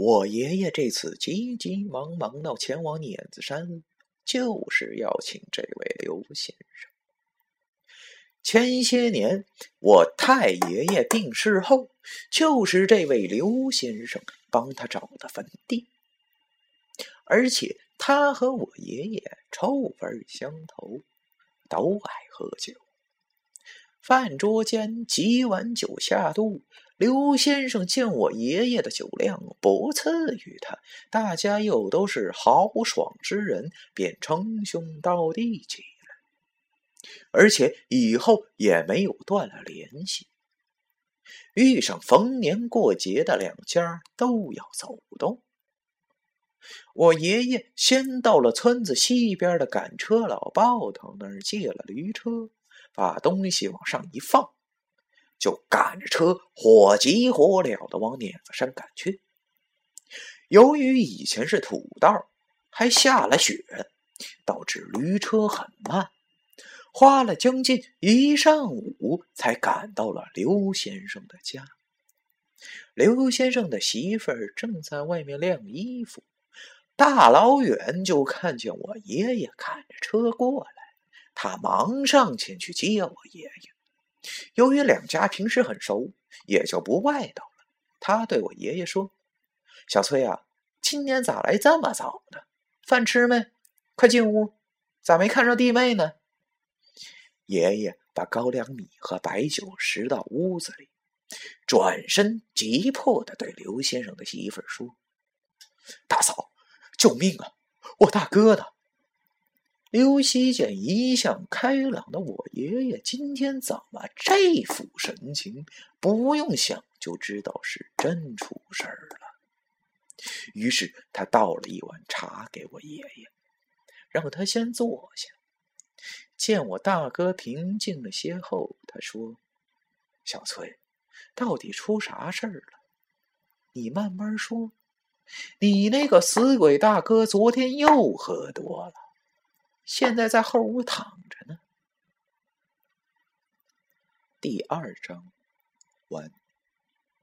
我爷爷这次急急忙忙到前往碾子山，就是要请这位刘先生。前些年我太爷爷病逝后，就是这位刘先生帮他找的坟地，而且他和我爷爷臭味相投，都爱喝酒。饭桌间几碗酒下肚，刘先生见我爷爷的酒量不次于他，大家又都是豪爽之人，便称兄道弟起来，而且以后也没有断了联系。遇上逢年过节的两家都要走动。我爷爷先到了村子西边的赶车老报头那儿借了驴车。把东西往上一放，就赶着车火急火燎的往碾子山赶去。由于以前是土道，还下了雪，导致驴车很慢，花了将近一上午才赶到了刘先生的家。刘先生的媳妇儿正在外面晾衣服，大老远就看见我爷爷赶着车过来。他忙上前去接我爷爷。由于两家平时很熟，也就不外道了。他对我爷爷说：“小崔啊，今天咋来这么早呢？饭吃没？快进屋。咋没看着弟妹呢？”爷爷把高粱米和白酒拾到屋子里，转身急迫的对刘先生的媳妇儿说：“大嫂，救命啊！我大哥呢？”刘希见一向开朗的我爷爷今天怎么这副神情？不用想就知道是真出事儿了。于是他倒了一碗茶给我爷爷，让他先坐下。见我大哥平静了些后，他说：“小崔，到底出啥事儿了？你慢慢说。你那个死鬼大哥昨天又喝多了。”现在在后屋躺着呢。第二章完。